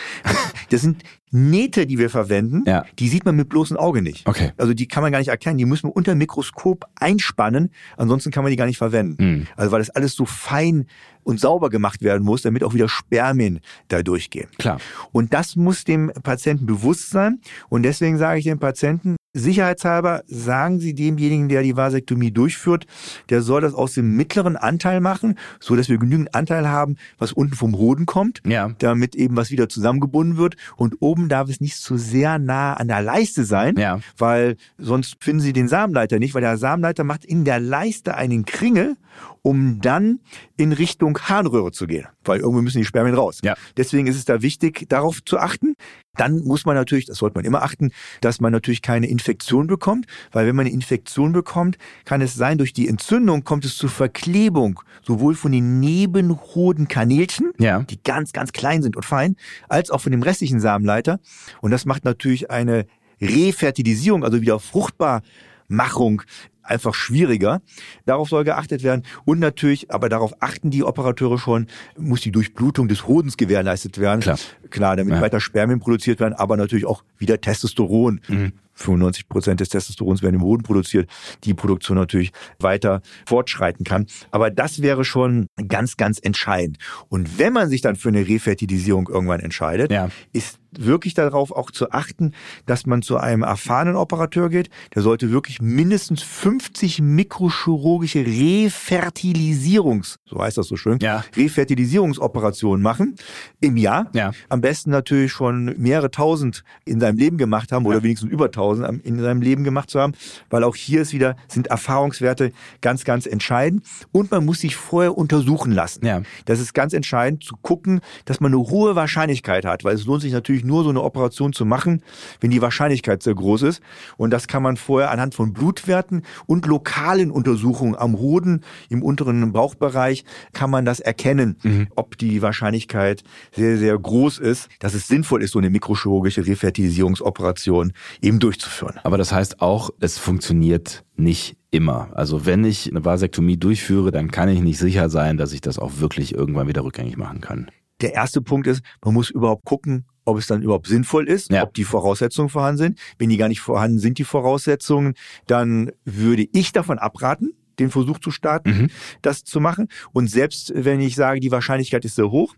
das sind Nähte, die wir verwenden, Ja. die sieht man mit bloßem Auge nicht. Okay. Also die kann man gar nicht erkennen. Die müssen wir unter dem Mikroskop einspannen, ansonsten kann man die gar nicht verwenden. Mhm. Also weil das alles so fein und sauber gemacht werden muss, damit auch wieder Spermien da durchgehen. Klar. Und das muss dem Patienten bewusst sein. Und deswegen sage ich dem Patienten, sicherheitshalber sagen Sie demjenigen, der die Vasektomie durchführt, der soll das aus dem mittleren Anteil machen, so dass wir genügend Anteil haben, was unten vom Hoden kommt, Ja. damit eben was wieder zusammengebunden wird. Und oben darf es nicht zu sehr nah an der Leiste sein, Ja. weil sonst finden Sie den Samenleiter nicht, weil der Samenleiter macht in der Leiste einen Kringel, um dann in Richtung Harnröhre zu gehen, weil irgendwo müssen die Spermien raus. Ja. Deswegen ist es da wichtig, darauf zu achten. Dann muss man natürlich, das sollte man immer achten, dass man natürlich keine Infektion bekommt, weil wenn man eine Infektion bekommt, kann es sein, durch die Entzündung kommt es zur Verklebung, sowohl von den Nebenhodenkanälchen, Ja. die ganz, ganz klein sind und fein, als auch von dem restlichen Samenleiter. Und das macht natürlich eine Refertilisierung, also wieder Fruchtbarmachung einfach schwieriger. Darauf soll geachtet werden. Und natürlich, aber darauf achten die Operateure schon, muss die Durchblutung des Hodens gewährleistet werden. Klar. Klar, damit Ja. weiter Spermien produziert werden, aber natürlich auch wieder Testosteron. Mhm. 95 Prozent des Testosterons werden im Hoden produziert, die Produktion natürlich weiter fortschreiten kann. Aber das wäre schon ganz, ganz entscheidend. Und wenn man sich dann für eine Refertilisierung irgendwann entscheidet, Ja. ist wirklich darauf auch zu achten, dass man zu einem erfahrenen Operateur geht. Der sollte wirklich mindestens 50 mikrochirurgische Refertilisierungs, so heißt das so schön, Ja. Refertilisierungsoperationen machen im Jahr. Ja. Am besten natürlich schon mehrere tausend in seinem Leben gemacht haben oder Ja. wenigstens über tausend in seinem Leben gemacht zu haben, weil auch hier ist wieder, sind Erfahrungswerte ganz, ganz entscheidend. Und man muss sich vorher untersuchen lassen. Ja. Das ist ganz entscheidend zu gucken, dass man eine hohe Wahrscheinlichkeit hat, weil es lohnt sich natürlich wirklich nur so eine Operation zu machen, wenn die Wahrscheinlichkeit sehr groß ist. Und das kann man vorher anhand von Blutwerten und lokalen Untersuchungen am Hoden, im unteren Bauchbereich, kann man das erkennen, mhm. ob die Wahrscheinlichkeit sehr, sehr groß ist, dass es sinnvoll ist, so eine mikrochirurgische Refertilisierungsoperation eben durchzuführen. Aber das heißt auch, es funktioniert nicht immer. Also wenn ich eine Vasektomie durchführe, dann kann ich nicht sicher sein, dass ich das auch wirklich irgendwann wieder rückgängig machen kann. Der erste Punkt ist, man muss überhaupt gucken, ob es dann überhaupt sinnvoll ist, ja. ob die Voraussetzungen vorhanden sind. Wenn die gar nicht vorhanden sind, die Voraussetzungen, dann würde ich davon abraten, den Versuch zu starten, mhm. das zu machen. Und selbst wenn ich sage, die Wahrscheinlichkeit ist sehr hoch,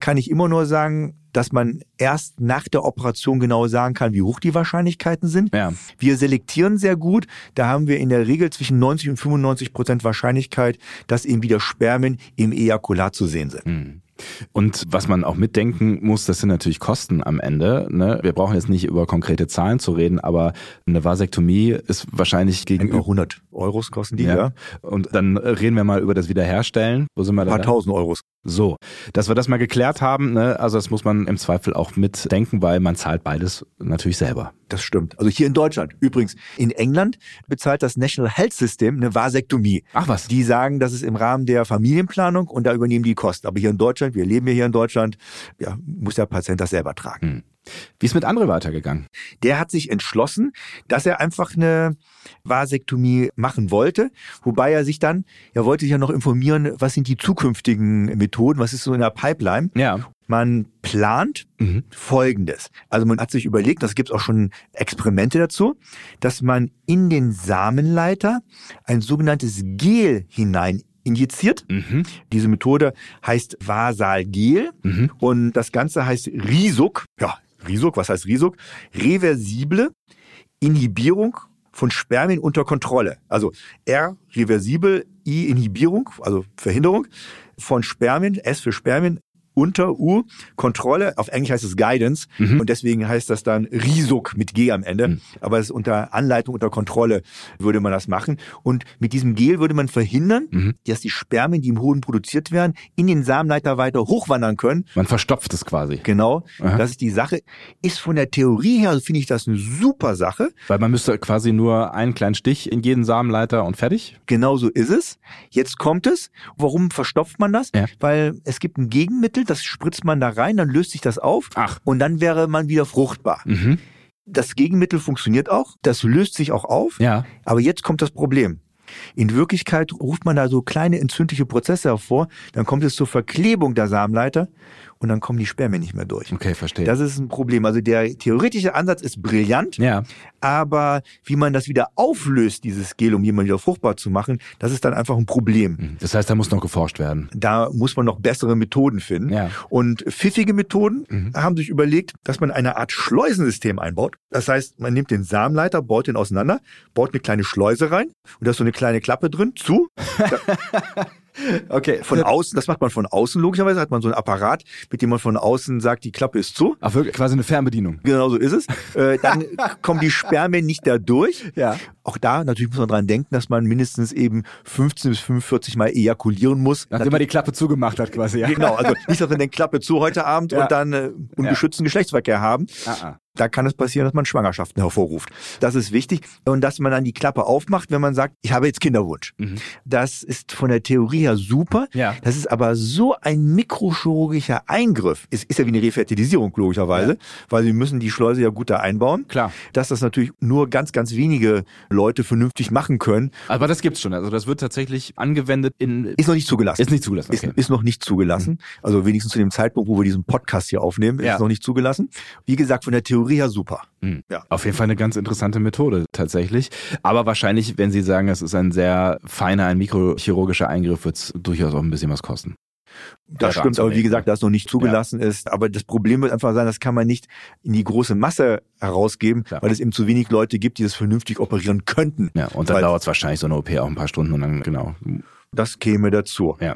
kann ich immer nur sagen, dass man erst nach der Operation genau sagen kann, wie hoch die Wahrscheinlichkeiten sind. Ja. Wir selektieren sehr gut. Da haben wir in der Regel zwischen 90 und 95 Prozent Wahrscheinlichkeit, dass eben wieder Spermien im Ejakulat zu sehen sind. Mhm. Und was man auch mitdenken muss, das sind natürlich Kosten am Ende. Ne? Wir brauchen jetzt nicht über konkrete Zahlen zu reden, aber eine Vasektomie ist wahrscheinlich gegen 100 Euros kosten die, ja. ja. Und dann reden wir mal über das Wiederherstellen. Wo sind wir da? Ein paar tausend Euros. So, dass wir das mal geklärt haben, ne? also das muss man im Zweifel auch mitdenken, weil man zahlt beides natürlich selber. Das stimmt. Also hier in Deutschland. Übrigens, in England bezahlt das National Health System eine Vasektomie. Ach was. Die sagen, das ist im Rahmen der Familienplanung und da übernehmen die Kosten. Aber hier in Deutschland, wir leben ja hier in Deutschland, ja, muss der Patient das selber tragen. Hm. Wie ist mit André weitergegangen? Der hat sich entschlossen, dass er einfach eine Vasektomie machen wollte, wobei er sich dann, er wollte sich ja noch informieren, was sind die zukünftigen Methoden, was ist so in der Pipeline. Ja. Man plant mhm. Folgendes. Also man hat sich überlegt, das gibt es auch schon Experimente dazu, dass man in den Samenleiter ein sogenanntes Gel hinein injiziert. Mhm. Diese Methode heißt Vasalgel mhm. und das Ganze heißt Risuk. Ja, Risuk, was heißt Risuk? Reversible Inhibierung von Spermien unter Kontrolle. Also R, reversibel, I, Inhibierung, also Verhinderung von Spermien, S für Spermien, unter U, Kontrolle, auf Englisch heißt es Guidance mhm. und deswegen heißt das dann Risuk mit G am Ende, mhm. aber es ist unter Anleitung, unter Kontrolle würde man das machen und mit diesem Gel würde man verhindern, mhm. dass die Spermien, die im Hoden produziert werden, in den Samenleiter weiter hochwandern können. Man verstopft es quasi. Genau, Aha. das ist die Sache. Ist von der Theorie her, also finde ich das eine super Sache. Weil man müsste quasi nur einen kleinen Stich in jeden Samenleiter und fertig? Genau so ist es. Jetzt kommt es. Warum verstopft man das? Ja. Weil es gibt ein Gegenmittel, das spritzt man da rein, dann löst sich das auf Ach. und dann wäre man wieder fruchtbar. Mhm. Das Gegenmittel funktioniert auch, das löst sich auch auf, ja. aber jetzt kommt das Problem. In Wirklichkeit ruft man da so kleine entzündliche Prozesse hervor, dann kommt es zur Verklebung der Samenleiter und dann kommen die Spermien nicht mehr durch. Okay, verstehe. Das ist ein Problem. Also der theoretische Ansatz ist brillant, ja. aber wie man das wieder auflöst, dieses Gel, um jemanden wieder fruchtbar zu machen, das ist dann einfach ein Problem. Mhm. Das heißt, da muss noch geforscht werden. Da muss man noch bessere Methoden finden. Ja. Und pfiffige Methoden mhm. haben sich überlegt, dass man eine Art Schleusensystem einbaut. Das heißt, man nimmt den Samenleiter, baut den auseinander, baut eine kleine Schleuse rein und da ist so eine kleine Klappe drin, zu. Okay, von außen, das macht man von außen logischerweise, hat man so ein Apparat, mit dem man von außen sagt, die Klappe ist zu. Ach wirklich, quasi eine Fernbedienung. Genau so ist es. Äh, dann kommen die Spermien nicht da durch. Ja. Auch da natürlich muss man dran denken, dass man mindestens eben 15 bis 45 Mal ejakulieren muss. Nachdem man die Klappe zugemacht hat quasi. Ja. Genau, also nicht, dass man den Klappe zu heute Abend ja. und dann äh, ungeschützten ja. Geschlechtsverkehr haben. Ah, ah da kann es passieren, dass man Schwangerschaften hervorruft. Das ist wichtig. Und dass man dann die Klappe aufmacht, wenn man sagt, ich habe jetzt Kinderwunsch. Mhm. Das ist von der Theorie her super. Ja. Das ist aber so ein mikrochirurgischer Eingriff. Es ist ja wie eine Refertilisierung, logischerweise, ja. weil sie müssen die Schleuse ja gut da einbauen. Klar. Dass das natürlich nur ganz, ganz wenige Leute vernünftig machen können. Aber das gibt's schon. Also das wird tatsächlich angewendet in... Ist noch nicht zugelassen. Ist nicht zugelassen. Okay. Ist, ist, noch nicht zugelassen. Mhm. Also wenigstens zu dem Zeitpunkt, wo wir diesen Podcast hier aufnehmen, ja. ist noch nicht zugelassen. Wie gesagt, von der Theorie Theorie her super. Mhm. Ja. Auf jeden Fall eine ganz interessante Methode tatsächlich. Aber wahrscheinlich, wenn Sie sagen, es ist ein sehr feiner, ein mikrochirurgischer Eingriff, wird es durchaus auch ein bisschen was kosten. Das stimmt, aber wie gesagt, da es noch nicht zugelassen ja. ist. Aber das Problem wird einfach sein, das kann man nicht in die große Masse herausgeben, Klar. weil es eben zu wenig Leute gibt, die das vernünftig operieren könnten. Ja, und dann dauert es wahrscheinlich so eine OP auch ein paar Stunden und dann, genau. Das käme dazu. Ja.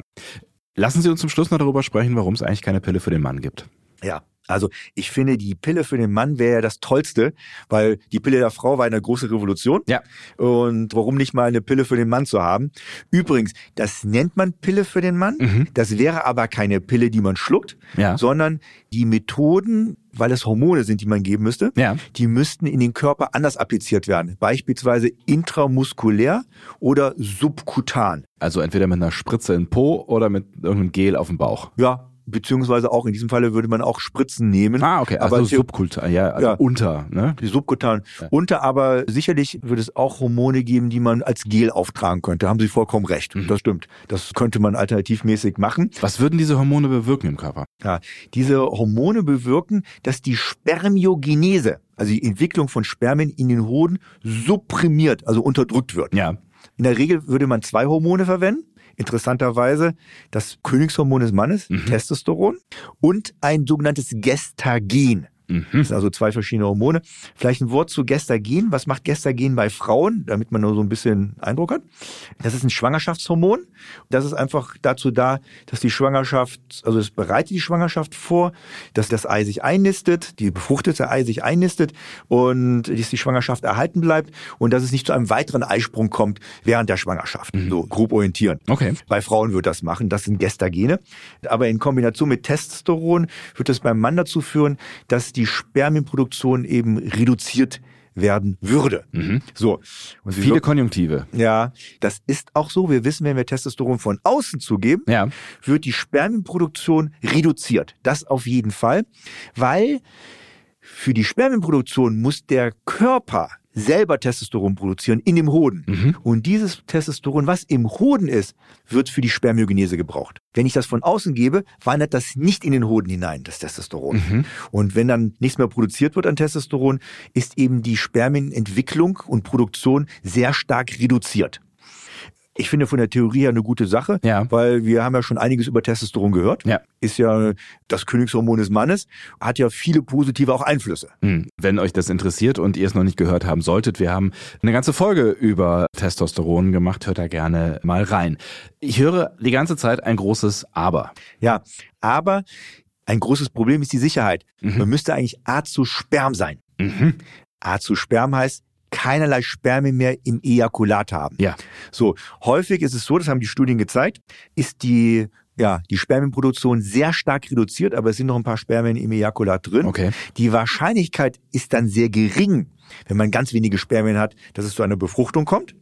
Lassen Sie uns zum Schluss noch darüber sprechen, warum es eigentlich keine Pille für den Mann gibt. Ja, Also ich finde, die Pille für den Mann wäre ja das Tollste, weil die Pille der Frau war eine große Revolution. Ja. Und warum nicht mal eine Pille für den Mann zu haben? Übrigens, das nennt man Pille für den Mann. Mhm. Das wäre aber keine Pille, die man schluckt, ja. sondern die Methoden, weil es Hormone sind, die man geben müsste, ja. die müssten in den Körper anders appliziert werden. Beispielsweise intramuskulär oder subkutan. Also entweder mit einer Spritze in Po oder mit irgendeinem Gel auf dem Bauch. Ja, beziehungsweise auch in diesem Falle würde man auch Spritzen nehmen. Ah, okay, also aber subkutan, ja, also ja, unter, ne? Die subkutan ja. unter, aber sicherlich würde es auch Hormone geben, die man als Gel auftragen könnte. Haben Sie vollkommen recht. Mhm. Das stimmt. Das könnte man alternativmäßig machen. Was würden diese Hormone bewirken im Körper? Ja, diese Hormone bewirken, dass die Spermiogenese, also die Entwicklung von Spermien in den Hoden supprimiert, also unterdrückt wird. Ja. In der Regel würde man zwei Hormone verwenden interessanterweise das Königshormon des Mannes, mhm. Testosteron, und ein sogenanntes Gestagen. Mhm. Das sind also zwei verschiedene Hormone. Vielleicht ein Wort zu Gestagen. Was macht Gestagen bei Frauen, damit man nur so ein bisschen Eindruck hat? Das ist ein Schwangerschaftshormon. Das ist einfach dazu da, dass die Schwangerschaft, also es bereitet die Schwangerschaft vor, dass das Ei sich einnistet, die befruchtete Ei sich einnistet und dass die Schwangerschaft erhalten bleibt und dass es nicht zu einem weiteren Eisprung kommt während der Schwangerschaft. Mhm. So grob orientieren. Okay. Bei Frauen wird das machen. Das sind Gestagene. Aber in Kombination mit Testosteron wird es beim Mann dazu führen, dass die Spermienproduktion eben reduziert werden würde. Mhm. So. Und Viele Konjunktive. Ja, das ist auch so. Wir wissen, wenn wir Testosteron von außen zugeben, ja. wird die Spermienproduktion reduziert. Das auf jeden Fall, weil für die Spermienproduktion muss der Körper selber Testosteron produzieren in dem Hoden. Mhm. Und dieses Testosteron, was im Hoden ist, wird für die Spermiogenese gebraucht. Wenn ich das von außen gebe, wandert das nicht in den Hoden hinein, das Testosteron. Mhm. Und wenn dann nichts mehr produziert wird an Testosteron, ist eben die Spermienentwicklung und Produktion sehr stark reduziert. Ich finde von der Theorie her eine gute Sache, ja. weil wir haben ja schon einiges über Testosteron gehört. Ja. Ist ja das Königshormon des Mannes, hat ja viele positive auch Einflüsse. Hm. Wenn euch das interessiert und ihr es noch nicht gehört haben solltet, wir haben eine ganze Folge über Testosteron gemacht, hört da gerne mal rein. Ich höre die ganze Zeit ein großes Aber. Ja, aber ein großes Problem ist die Sicherheit. Mhm. Man müsste eigentlich A zu Sperm sein. Mhm. A zu Sperm heißt, keinerlei Spermien mehr im Ejakulat haben. Ja. So, häufig ist es so, das haben die Studien gezeigt, ist die ja, die Spermienproduktion sehr stark reduziert, aber es sind noch ein paar Spermien im Ejakulat drin. Okay. Die Wahrscheinlichkeit ist dann sehr gering, wenn man ganz wenige Spermien hat, dass es zu einer Befruchtung kommt.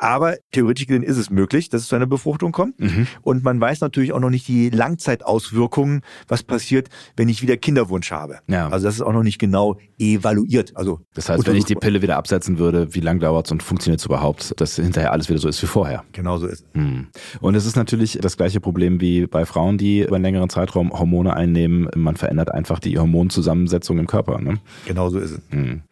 Aber theoretisch gesehen ist es möglich, dass es zu einer Befruchtung kommt. Mhm. Und man weiß natürlich auch noch nicht die Langzeitauswirkungen, was passiert, wenn ich wieder Kinderwunsch habe. Ja. Also das ist auch noch nicht genau evaluiert. Also das heißt, wenn ich die Pille wieder absetzen würde, wie lange dauert es und funktioniert es überhaupt, dass hinterher alles wieder so ist wie vorher? Genau so ist. Mhm. Und es ist natürlich das gleiche Problem wie bei Frauen, die über einen längeren Zeitraum Hormone einnehmen. Man verändert einfach die Hormonzusammensetzung im Körper. Ne? Genau so ist es. Mhm.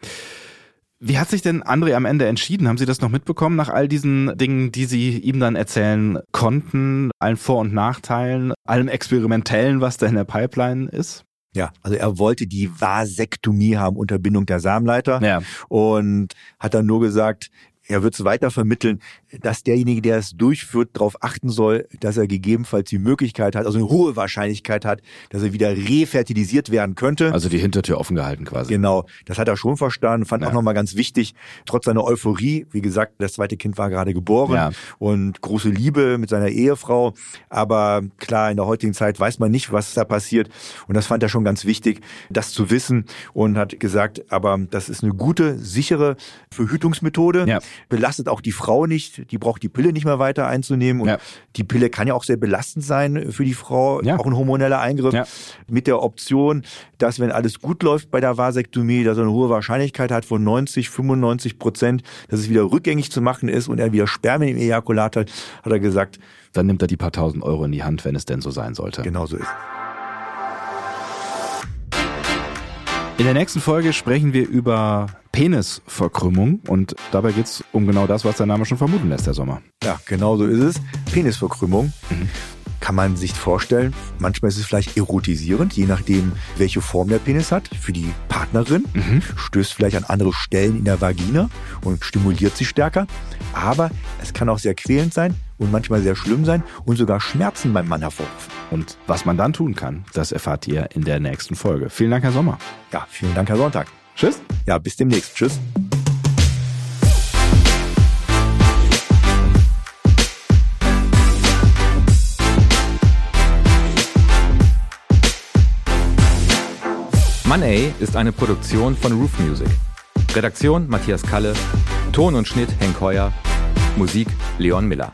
Wie hat sich denn André am Ende entschieden? Haben Sie das noch mitbekommen nach all diesen Dingen, die Sie ihm dann erzählen konnten, allen Vor- und Nachteilen, allem Experimentellen, was da in der Pipeline ist? Ja, also er wollte die Vasektomie haben unter Bindung der Samenleiter ja. und hat dann nur gesagt, er wird es weiter vermitteln, dass derjenige, der es durchführt, darauf achten soll, dass er gegebenenfalls die Möglichkeit hat, also eine hohe Wahrscheinlichkeit hat, dass er wieder refertilisiert werden könnte. Also die Hintertür offen gehalten quasi. Genau, das hat er schon verstanden, fand ja. auch nochmal ganz wichtig, trotz seiner Euphorie, wie gesagt, das zweite Kind war gerade geboren ja. und große Liebe mit seiner Ehefrau, aber klar, in der heutigen Zeit weiß man nicht, was da passiert und das fand er schon ganz wichtig, das zu wissen und hat gesagt, aber das ist eine gute, sichere Verhütungsmethode, ja. Belastet auch die Frau nicht, die braucht die Pille nicht mehr weiter einzunehmen. Und ja. die Pille kann ja auch sehr belastend sein für die Frau, ja. auch ein hormoneller Eingriff. Ja. Mit der Option, dass wenn alles gut läuft bei der Vasektomie, dass er eine hohe Wahrscheinlichkeit hat von 90, 95 Prozent, dass es wieder rückgängig zu machen ist und er wieder Spermien im Ejakulat hat, hat er gesagt. Dann nimmt er die paar tausend Euro in die Hand, wenn es denn so sein sollte. Genau so ist. In der nächsten Folge sprechen wir über Penisverkrümmung und dabei geht es um genau das, was der Name schon vermuten lässt, Herr Sommer. Ja, genau so ist es. Penisverkrümmung. Mhm. Kann man sich vorstellen, manchmal ist es vielleicht erotisierend, je nachdem, welche Form der Penis hat. Für die Partnerin mhm. stößt vielleicht an andere Stellen in der Vagina und stimuliert sie stärker. Aber es kann auch sehr quälend sein und manchmal sehr schlimm sein und sogar Schmerzen beim Mann hervorrufen. Und was man dann tun kann, das erfahrt ihr in der nächsten Folge. Vielen Dank, Herr Sommer. Ja, vielen Dank, Herr Sonntag. Tschüss. Ja, bis demnächst. Tschüss. Money ist eine Produktion von Roof Music. Redaktion Matthias Kalle, Ton und Schnitt Henk Heuer, Musik Leon Miller.